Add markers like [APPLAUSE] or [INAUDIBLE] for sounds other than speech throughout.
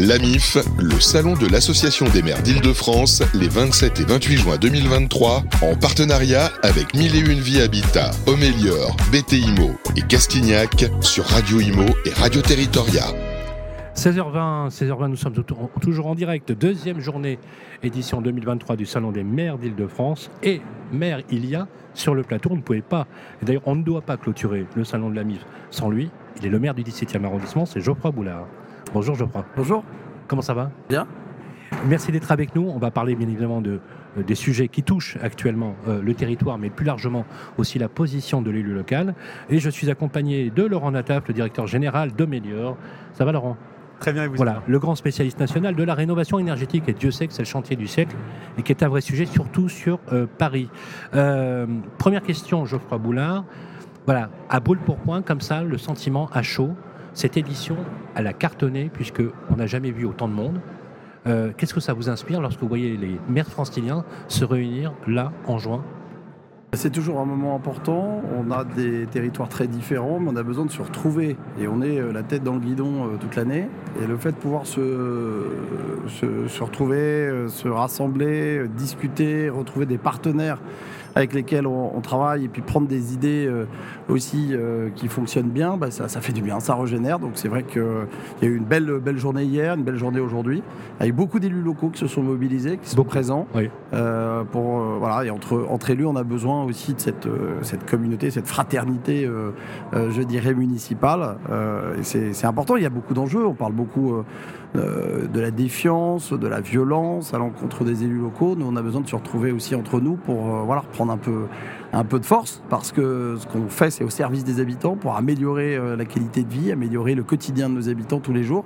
L'AMIF, le salon de l'Association des maires d'Île-de-France, les 27 et 28 juin 2023, en partenariat avec Mille et Une Vie Habitat, Homélior, BTIMO et Castignac sur Radio Imo et Radio Territoria. 16h20, 16h20, nous sommes toujours en direct. Deuxième journée, édition 2023 du Salon des maires d'Île-de-France. Et maire il y a sur le plateau, on ne pouvait pas. D'ailleurs, on ne doit pas clôturer le Salon de la MIF sans lui. Il est le maire du 17e arrondissement, c'est Geoffroy Boulard. Bonjour Geoffroy. Bonjour. Comment ça va? Bien. Merci d'être avec nous. On va parler bien évidemment de, euh, des sujets qui touchent actuellement euh, le territoire, mais plus largement aussi la position de l'élu local. Et je suis accompagné de Laurent Nataf, le directeur général de Mélior. Ça va Laurent? Très bien, et vous Voilà, le grand spécialiste national de la rénovation énergétique. Et Dieu sait que c'est le chantier du siècle et qui est un vrai sujet, surtout sur euh, Paris. première question, Geoffroy Boulard. Voilà, à brûle pour point, comme ça, le sentiment à chaud. Cette édition, elle a cartonné puisqu'on n'a jamais vu autant de monde. Qu'est-ce que ça vous inspire lorsque vous voyez les maires franciliens se réunir là en juin? C'est toujours un moment important. On a des territoires très différents, mais on a besoin de se retrouver. Et on est la tête dans le guidon toute l'année. Et le fait de pouvoir se, retrouver, se rassembler, discuter, retrouver des partenaires avec lesquels on, travaille et puis prendre des idées aussi qui fonctionnent bien, bah, ça, fait du bien, ça régénère. Donc c'est vrai qu'il y a eu une belle, belle journée hier, une belle journée aujourd'hui, avec beaucoup d'élus locaux qui se sont mobilisés, qui sont présents. pour, voilà, et entre, entre élus, on a besoin aussi de cette, euh, cette communauté, cette fraternité, euh, euh, je dirais, municipale. c'est important, il y a beaucoup d'enjeux. On parle beaucoup de la défiance, de la violence à l'encontre des élus locaux. Nous, on a besoin de se retrouver aussi entre nous pour voilà, un peu, un peu de force, parce que ce qu'on fait, c'est au service des habitants pour améliorer la qualité de vie, améliorer le quotidien de nos habitants tous les jours.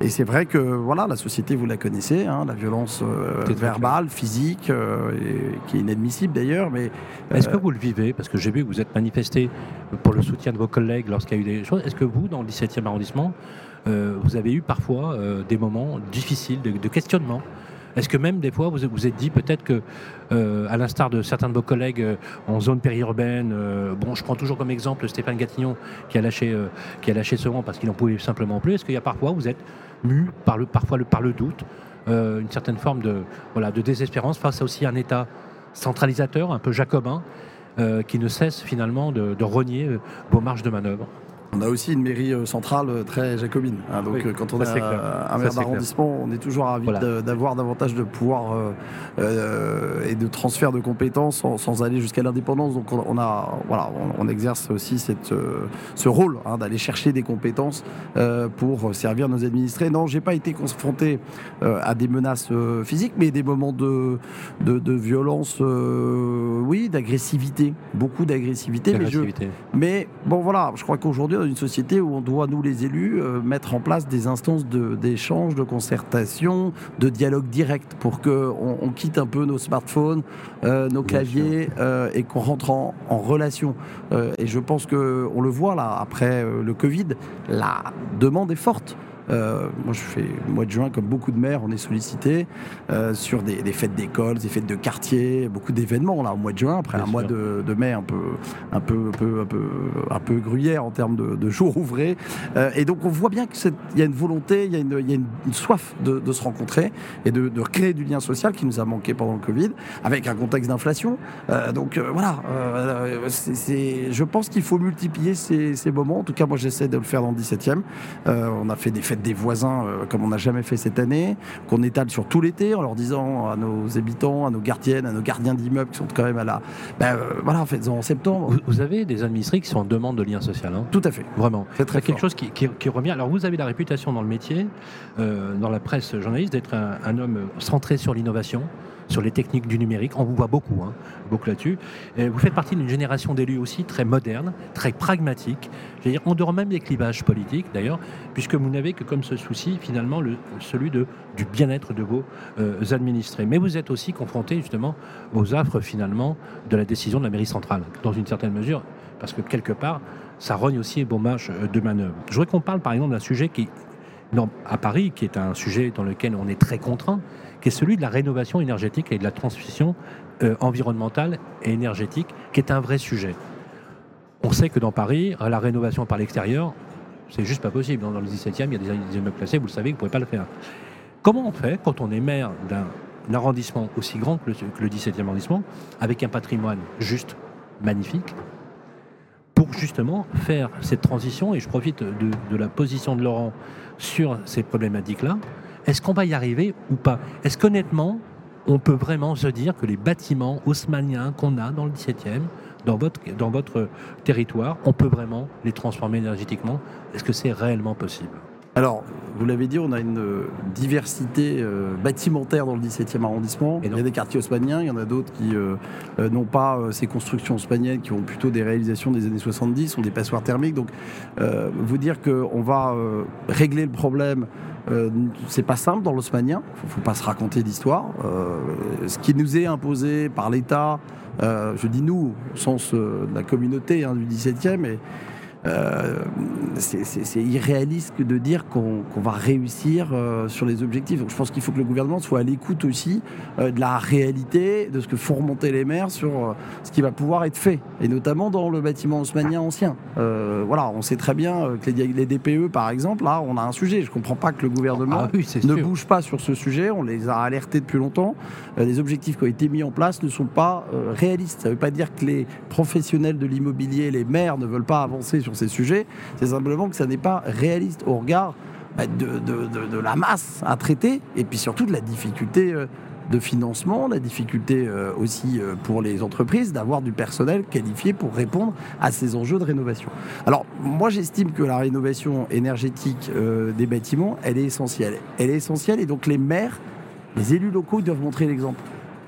Et c'est vrai que voilà, la société, vous la connaissez, hein, la violence euh, verbale, physique, euh, qui est inadmissible d'ailleurs. Mais est-ce que euh, vous le vivez? Parce que j'ai vu que vous êtes manifesté pour le soutien de vos collègues lorsqu'il y a eu des choses. Est-ce que vous, dans le 17e arrondissement, vous avez eu parfois des moments difficiles de, questionnement? Est-ce que même des fois vous vous êtes dit peut-être que, à l'instar de certains de vos collègues en zone périurbaine, bon, je prends toujours comme exemple Stéphane Gatignon qui a lâché, ce rang parce qu'il n'en pouvait simplement plus. Est-ce qu'il y a parfois vous êtes mu par le, parfois par le doute, euh, une certaine forme de, désespérance face à aussi un État centralisateur, un peu jacobin, euh, qui ne cesse finalement de, de renier euh, vos marges de manœuvre? On a aussi une mairie euh, centrale euh, très jacobine. Hein, donc euh, quand on a un maire d'arrondissement, on est toujours ravi d'avoir davantage de pouvoir et de transfert de compétences sans, aller jusqu'à l'indépendance. Donc on, a, voilà, on, exerce aussi cette, ce rôle hein, d'aller chercher des compétences pour servir nos administrés. Non, j'ai pas été confronté à des menaces physiques, mais des moments de, de, violence, oui, d'agressivité, beaucoup d'agressivité. Mais, mais bon, voilà, je crois qu'aujourd'hui dans une société où on doit, nous les élus, euh, mettre en place des instances d'échange, de, concertation, de dialogue direct pour qu'on on quitte un peu nos smartphones, euh, nos claviers euh, et qu'on rentre en, en relation. et je pense qu'on le voit là, après le Covid, la demande est forte. Euh, moi, je fais le mois de juin, comme beaucoup de maires, on est sollicité euh, sur des, fêtes d'école, des fêtes de quartier, beaucoup d'événements là au mois de juin, après un mois de, mai un peu, un peu, un peu, un peu, un peu gruyère en termes de, jours ouvrés. Euh, et donc, on voit bien qu'il y a une volonté, il y a une, y a une, soif de, se rencontrer et de, créer du lien social qui nous a manqué pendant le Covid, avec un contexte d'inflation. donc voilà, je pense qu'il faut multiplier ces, ces, moments. En tout cas, moi, j'essaie de le faire dans le 17e. on a fait des fêtes des voisins euh, comme on n'a jamais fait cette année, qu'on étale sur tout l'été en leur disant à nos habitants, à nos gardiennes, à nos gardiens d'immeubles qui sont quand même à la. Ben, voilà, faites-en en septembre. Vous, avez des administrés qui sont en demande de lien social. Hein tout à fait. Vraiment. C'est très quelque chose qui, qui, revient. Alors vous avez la réputation dans le métier, euh, dans la presse journaliste, d'être un homme centré sur l'innovation sur les techniques du numérique. On vous voit beaucoup, hein, beaucoup là-dessus. Vous faites partie d'une génération d'élus aussi très moderne, très pragmatique. Je dire, en dehors même des clivages politiques, d'ailleurs, puisque vous n'avez que comme ce souci, finalement, le, celui de, du bien-être de vos euh, administrés. Mais vous êtes aussi confronté, justement, aux affres, finalement, de la décision de la mairie centrale, dans une certaine mesure, parce que quelque part, ça rogne aussi vos marges euh, de manœuvre. Je voudrais qu'on parle, par exemple, d'un sujet qui, à Paris, qui est un sujet dans lequel on est très contraint, qui est celui de la rénovation énergétique et de la transition euh, environnementale et énergétique, qui est un vrai sujet. On sait que dans Paris, la rénovation par l'extérieur, C'est juste pas possible. Dans le 17e, il y a des, immeubles classés, vous le savez, vous ne pouvez pas le faire. Comment on fait quand on est maire d'un arrondissement aussi grand que le, 17e arrondissement, avec un patrimoine juste magnifique, pour justement faire cette transition, et je profite de, la position de Laurent sur ces problématiques-là, est-ce qu'on va y arriver ou pas? Est-ce qu'honnêtement, on peut vraiment se dire que les bâtiments haussmanniens qu'on a dans le 17e, dans votre, dans votre territoire, on peut vraiment les transformer énergétiquement? Est-ce que c'est réellement possible? Alors, vous l'avez dit, on a une euh, diversité euh, bâtimentaire dans le 17e arrondissement. Il y a des quartiers haussmanniens, il y en a d'autres qui euh, n'ont pas ces constructions haussmanniennes, qui ont plutôt des réalisations des années 70, sont des passoires thermiques. Donc, vous dire qu'on va régler le problème c'est pas simple dans il ne faut pas se raconter d'histoire. ce qui nous est imposé par l'État, je dis nous, au sens de la communauté hein, du 17e, et, euh, c'est irréaliste de dire qu'on va réussir euh, sur les objectifs. Donc je pense qu'il faut que le gouvernement soit à l'écoute aussi euh, de la réalité, de ce que font remonter les maires sur ce qui va pouvoir être fait, et notamment dans le bâtiment haussmanien ancien. voilà, on sait très bien que les, DPE, par exemple, là, on a un sujet. Je ne comprends pas que le gouvernement ah ne bouge pas sur ce sujet. On les a alertés depuis longtemps. les objectifs qui ont été mis en place ne sont pas réalistes. Ça ne veut pas dire que les professionnels de l'immobilier, les maires, ne veulent pas avancer sur ces sujets, c'est simplement que ça n'est pas réaliste au regard bah, de, la masse à traiter et puis surtout de la difficulté euh, de financement, la difficulté euh, aussi euh, pour les entreprises d'avoir du personnel qualifié pour répondre à ces enjeux de rénovation. Alors moi j'estime que la rénovation énergétique des bâtiments, elle est essentielle. Elle est essentielle et donc les maires, les élus locaux doivent montrer l'exemple.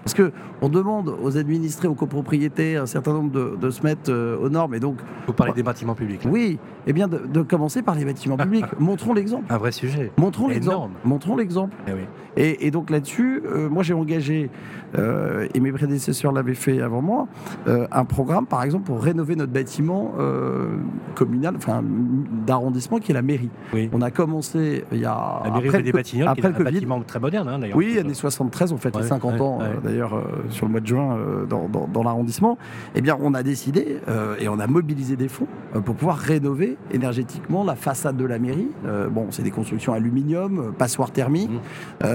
Parce qu'on demande aux administrés, aux copropriétés, un certain nombre de, se mettre euh, aux normes. Et donc, Vous parlez des bâtiments publics. Oui, eh bien de, commencer par les bâtiments [LAUGHS] publics. Montrons l'exemple. Un vrai sujet. Montrons l'exemple. Montrons l'exemple. Eh oui. et, donc là-dessus, euh, moi j'ai engagé, euh, et mes prédécesseurs l'avaient fait avant moi, un programme par exemple pour rénover notre bâtiment communal, enfin d'arrondissement qui est la mairie. On a commencé il y a. La mairie après, des bâtiments, après un bâtiment très moderne hein, d'ailleurs. Oui, années 73, on fait les 50 ans d'ailleurs euh, sur le mois de juin euh, dans, l'arrondissement, eh bien, on a décidé euh, et on a mobilisé des fonds pour pouvoir rénover énergétiquement la façade de la mairie. bon, c'est des constructions aluminium, passoires thermiques, mmh.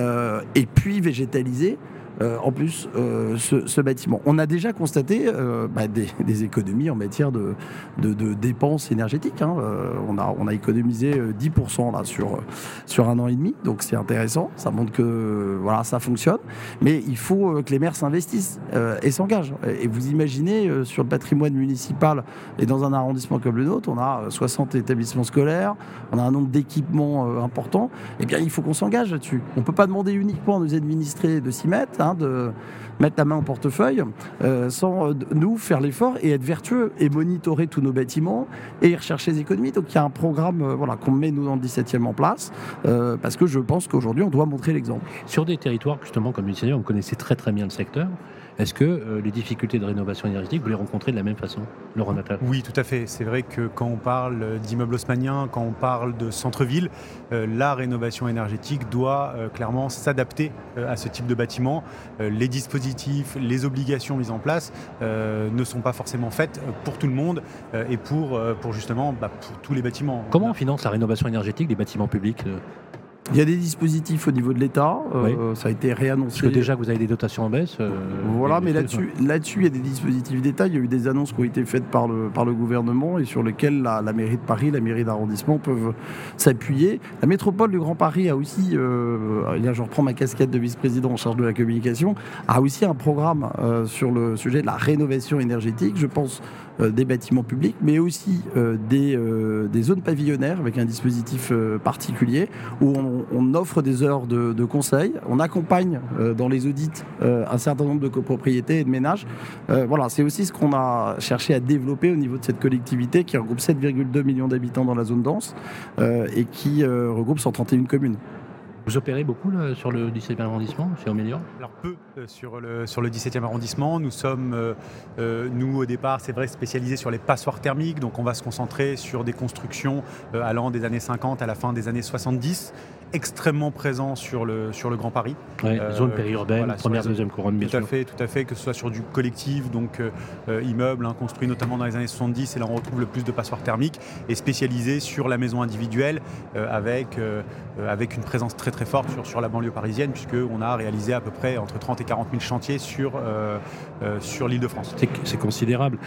et puis végétaliser euh, en plus euh, ce, bâtiment. On a déjà constaté euh, bah, des, [LAUGHS] économies en matière de, dépenses énergétiques. Hein. on, a, on a économisé 10% là, sur, un an et demi, donc c'est intéressant. Ça montre que ça fonctionne. Mais il faut que les maires s'investissent et s'engagent. Et vous imaginez, sur le patrimoine municipal et dans un arrondissement comme le nôtre, on a 60 établissements scolaires, on a un nombre d'équipements importants. Eh bien, il faut qu'on s'engage là-dessus. On ne peut pas demander uniquement à nos administrés de s'y mettre de mettre la main au portefeuille, euh, sans euh, nous faire l'effort et être vertueux et monitorer tous nos bâtiments et rechercher les économies. Donc il y a un programme euh, voilà, qu'on met nous dans le 17e en place, parce que je pense qu'aujourd'hui on doit montrer l'exemple. Sur des territoires justement comme le 17 on connaissait très très bien le secteur. Est-ce que euh, les difficultés de rénovation énergétique, vous les rencontrez de la même façon, Laurent Natal? Oui, tout à fait. C'est vrai que quand on parle d'immeubles haussmanniens, quand on parle de centre-ville, euh, la rénovation énergétique doit euh, clairement s'adapter à ce type de bâtiment. les dispositifs, les obligations mises en place ne sont pas forcément faites pour tout le monde et pour, pour justement bah, pour tous les bâtiments. Comment on finance la rénovation énergétique des bâtiments publics il y a des dispositifs au niveau de l'État, euh, ça a été réannoncé. Parce que déjà vous avez des dotations en baisse. Euh, voilà, mais là-dessus, là-dessus, il y a des dispositifs d'État. Il y a eu des annonces qui ont été faites par le, par le gouvernement et sur lesquelles la, mairie de Paris, la mairie d'arrondissement peuvent s'appuyer. La métropole du Grand Paris a aussi, euh, là je reprends ma casquette de vice-président en charge de la communication, a aussi un programme sur le sujet de la rénovation énergétique. Je pense des bâtiments publics, mais aussi euh, des, euh, des, zones pavillonnaires avec un dispositif particulier où on, offre des heures de, de conseil, on accompagne dans les audits un certain nombre de copropriétés et de ménages. voilà, c'est aussi ce qu'on a cherché à développer au niveau de cette collectivité qui regroupe 7,2 millions d'habitants dans la zone dense et qui regroupe 131 communes. Vous opérez beaucoup sur le 17e arrondissement, chez Omélior Alors peu euh, sur, le, sur le 17e arrondissement. Nous sommes, euh, euh, nous au départ, c'est vrai, spécialisés sur les passoires thermiques. Donc on va se concentrer sur des constructions allant des années 50 à la fin des années 70. extrêmement présent sur le, sur le Grand Paris. zone périurbaine, première, deuxième couronne, bien tout À fait, tout à fait, que ce soit sur du collectif, donc immeuble, hein, construit notamment dans les années 70, et là on retrouve le plus de passoires thermiques, et spécialisé sur la maison individuelle, avec, avec une présence très très forte sur, la banlieue parisienne, puisqu'on a réalisé à peu près entre 30 et 40 000 chantiers sur, sur l'île de France. C'est considérable.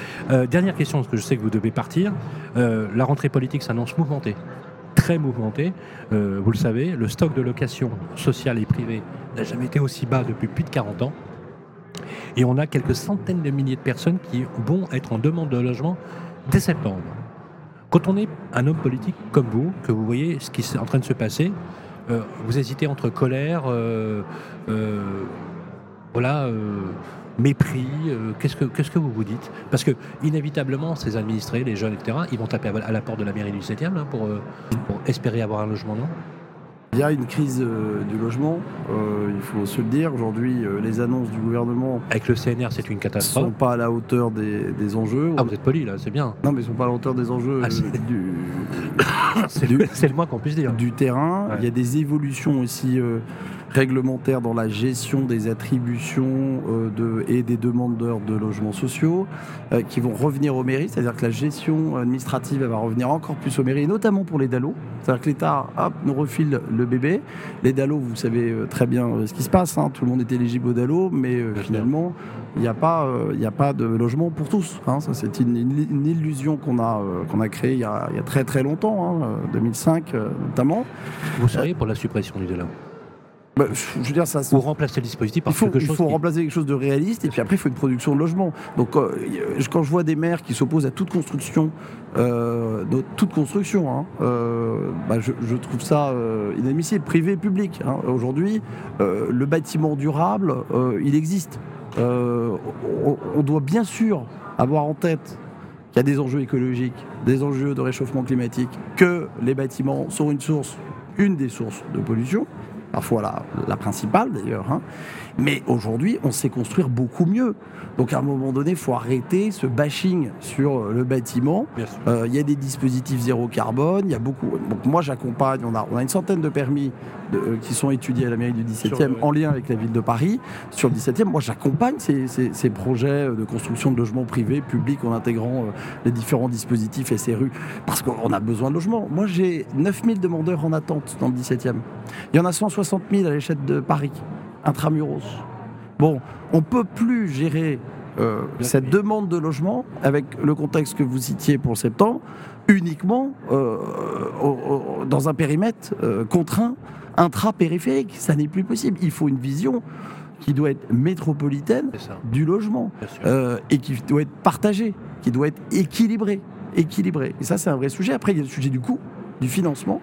dernière question, parce que je sais que vous devez partir. la rentrée politique s'annonce mouvementée très mouvementée. Euh, vous le savez, le stock de location sociale et privée n'a jamais été aussi bas depuis plus de 40 ans. Et on a quelques centaines de milliers de personnes qui vont être en demande de logement dès septembre. Quand on est un homme politique comme vous, que vous voyez ce qui est en train de se passer, euh, vous hésitez entre colère, euh, voilà, mépris euh, Qu'est-ce que que vous vous dites? Parce que inévitablement, ces administrés, les jeunes, etc., ils vont taper à la porte de la mairie du 7e euh, pour, espérer avoir un logement, non? Il y a une crise euh, du logement, il faut se le dire. Aujourd'hui, les annonces du gouvernement. Avec le CNR, c'est une catastrophe. Ne sont pas à la hauteur des, enjeux. Ah, vous êtes poli là, c'est bien. Non, mais ils ne sont pas à la hauteur des enjeux ah, [COUGHS] du. c'est le, moins qu'on puisse dire. Du terrain. Il y a des évolutions aussi réglementaire dans la gestion des attributions euh, de, et des demandeurs de logements sociaux euh, qui vont revenir aux mairies, c'est-à-dire que la gestion administrative va revenir encore plus aux mairies, notamment pour les DALO. C'est-à-dire que l'État nous refile le bébé. Les DALO, vous savez euh, très bien ce qui se passe, hein. tout le monde est éligible aux DALO, mais finalement, il n'y a, pas, il a pas de logement pour tous. Hein. Ça, c'est une, illusion qu'on a, qu'on a créée il y a, très très longtemps, 2005 hein, notamment. Vous seriez pour la suppression du DALO? Bah, je veux dire, ça. Ou remplacer le dispositif par il faut, quelque chose. Il faut remplacer quelque chose de réaliste et puis après, il faut une production de logement. Donc, euh, quand je vois des maires qui s'opposent à toute construction, euh, toute construction, hein, euh, bah, je, trouve ça inadmissible, privé et public. Hein. Aujourd'hui, le bâtiment durable, il existe. On, on doit bien sûr avoir en tête qu'il y a des enjeux écologiques, des enjeux de réchauffement climatique, que les bâtiments sont une source, une des sources de pollution parfois la, la principale d'ailleurs. Hein. Mais aujourd'hui, on sait construire beaucoup mieux. Donc à un moment donné, il faut arrêter ce bashing sur euh, le bâtiment. Euh, il y a des dispositifs zéro carbone, il y a beaucoup. Donc moi, j'accompagne, on a, on a une centaine de permis euh, qui sont étudiés à la mairie du 17e en lien avec la ville de Paris. Sur le 17e, moi, j'accompagne ces, projets de construction de logements privés, publics, en intégrant les différents dispositifs SRU, parce qu'on a besoin de logements. Moi, j'ai 9000 demandeurs en attente dans le 17e. Il y en a 160 000 à l'échelle de Paris intramuros. Bon, on ne peut plus gérer euh, cette demande de logement avec le contexte que vous citiez pour septembre uniquement euh, dans un périmètre euh, contraint intra-périphérique. Ça n'est plus possible. Il faut une vision qui doit être métropolitaine du logement et qui doit être partagée, qui doit être équilibrée. équilibrée. Et ça, c'est un vrai sujet. Après, il y a le sujet du coût, du financement.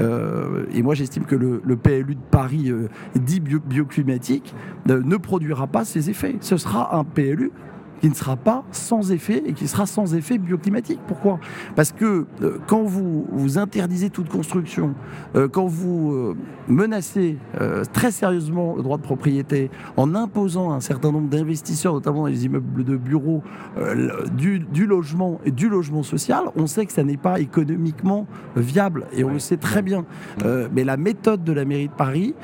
Euh, et moi, j'estime que le, PLU de Paris euh, dit bioclimatique euh, ne produira pas ces effets. Ce sera un PLU qui ne sera pas sans effet et qui sera sans effet bioclimatique. Pourquoi? Parce que euh, quand vous, vous interdisez toute construction, euh, quand vous euh, menacez très sérieusement le droit de propriété en imposant un certain nombre d'investisseurs, notamment dans les immeubles de bureaux, du, du, logement et du logement social, on sait que ça n'est pas économiquement viable et on le sait très bien. mais la méthode de la mairie de Paris,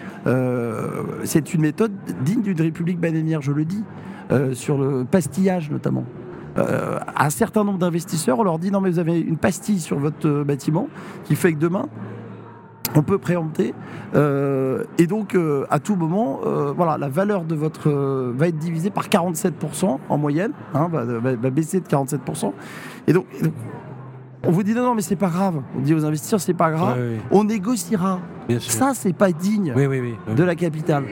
c'est une méthode digne d'une république bananière, je le dis. Euh, sur le pastillage notamment. Euh, un certain nombre d'investisseurs, on leur dit non mais vous avez une pastille sur votre euh, bâtiment qui fait que demain on peut préempter et donc à tout moment voilà la valeur de votre va être divisée par 47% en moyenne hein, va, baisser de 47% et donc, on vous dit non, non, mais c'est pas grave. On dit aux investisseurs, c'est pas grave. On négociera. Ça, c'est pas digne de la capitale.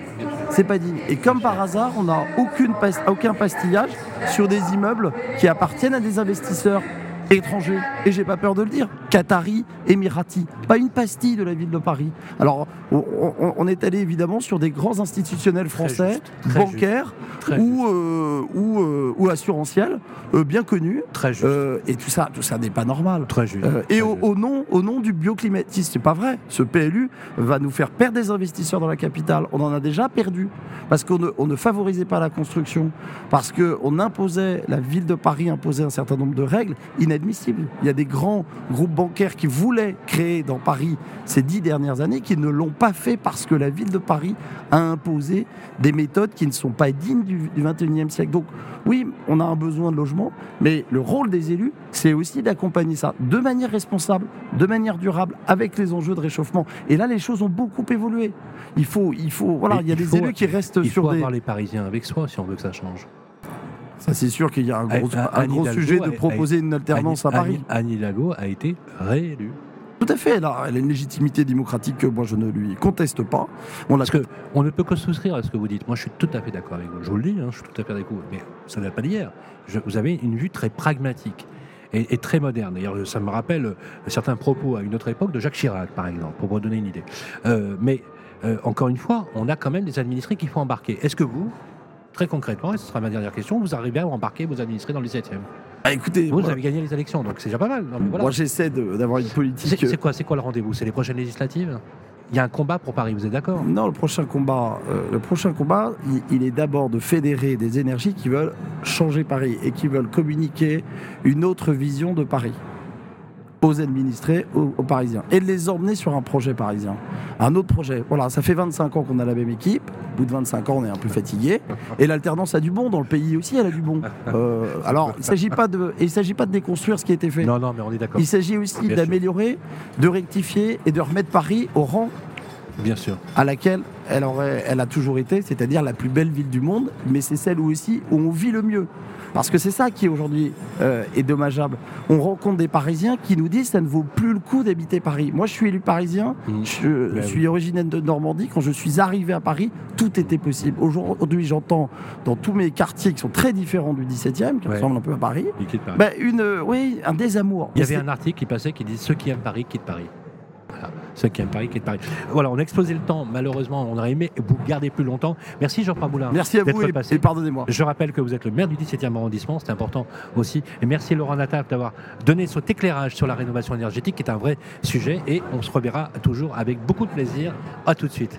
C'est pas digne. Et comme par hasard, on n'a aucun pastillage sur des immeubles qui appartiennent à des investisseurs étrangers. Et j'ai pas peur de le dire. Qatari, Émirati. Pas une pastille de la ville de Paris. Alors, on, est allé évidemment sur des grands institutionnels français, bancaires ou, euh, ou, euh, ou, assurantiels, euh, bien connus. Très juste. et tout ça, tout ça n'est pas normal. Très juste. et au, nom, au nom du bioclimatisme, c'est pas vrai. Ce PLU va nous faire perdre des investisseurs dans la capitale. On en a déjà perdu parce qu'on ne, on ne favorisait pas la construction, parce qu'on imposait, la ville de Paris imposait un certain nombre de règles Il y a des grands groupes bancaires qui voulaient créer dans Paris ces dix dernières années, qui ne l'ont pas fait parce que la ville de Paris a imposé des méthodes qui ne sont pas dignes du, du 21e siècle. Donc oui, on a un besoin de logement, mais le rôle des élus, c'est aussi d'accompagner ça de manière responsable, de manière durable, avec les enjeux de réchauffement. Et là, les choses ont beaucoup évolué. Il faut, il faut, voilà, il y a des élus qui restent il sur faut des. avoir les Parisiens avec soi si on veut que ça change. Ça, c'est sûr qu'il y a un gros, un gros sujet de proposer une alternance à Paris. Anne Hidalgo a été réélue. Tout à fait, elle a, elle a, une légitimité démocratique que moi je ne lui conteste pas. On Parce que on ne peut que souscrire à ce que vous dites. Moi je suis tout à fait d'accord avec vous. Je vous le dis, hein, je suis tout à fait d'accord. Mais ça n'a pas d'hier. Vous avez une vue très pragmatique et, et très moderne. D'ailleurs, ça me rappelle certains propos à une autre époque de Jacques Chirac, par exemple, pour vous donner une idée. Euh, mais euh, encore une fois, on a quand même des administrés qu'il faut embarquer. Est-ce que vous, très concrètement, et ce sera ma dernière question, vous arrivez à embarquer vos administrés dans le 17e ah, écoutez, vous, moi, avez gagné les élections, donc c'est déjà pas mal. Non, mais voilà. Moi, j'essaie d'avoir une politique. C'est quoi, c'est quoi le rendez-vous? C'est les prochaines législatives? Il y a un combat pour Paris, vous êtes d'accord? Non, le prochain combat, euh, le prochain combat, il, il est d'abord de fédérer des énergies qui veulent changer Paris et qui veulent communiquer une autre vision de Paris aux administrés, aux, aux, Parisiens, et de les emmener sur un projet parisien. Un autre projet. Voilà, ça fait 25 ans qu'on a la même équipe. Au bout de 25 ans, on est un peu fatigué. Et l'alternance a du bon. Dans le pays aussi, elle a du bon. Euh, alors, il ne s'agit pas de, il s'agit pas de déconstruire ce qui a été fait. Non, non, mais on est d'accord. Il s'agit aussi d'améliorer, de rectifier et de remettre Paris au rang Bien sûr. à laquelle elle, aurait, elle a toujours été, c'est-à-dire la plus belle ville du monde, mais c'est celle où aussi où on vit le mieux. Parce que c'est ça qui aujourd'hui euh, est dommageable. On rencontre des Parisiens qui nous disent que ça ne vaut plus le coup d'habiter Paris. Moi, je suis élu parisien, mmh. je, je suis originaire de Normandie. Quand je suis arrivé à Paris, tout était possible. Aujourd'hui, j'entends dans tous mes quartiers qui sont très différents du 17e, qui ouais. ressemblent un peu à Paris, Paris. Bah, une, oui, un désamour. Il y avait un article qui passait qui dit ceux qui aiment Paris quittent Paris. Ceux qui aiment Paris quittent Paris. Voilà, on a explosé le temps. Malheureusement, on aurait aimé vous garder plus longtemps. Merci Jean-Pierre Boulard. Merci à vous et, et pardonnez-moi. Je rappelle que vous êtes le maire du 17e arrondissement, c'est important aussi. Et merci Laurent Natal d'avoir donné cet éclairage sur la rénovation énergétique qui est un vrai sujet. Et on se reverra toujours avec beaucoup de plaisir. À tout de suite.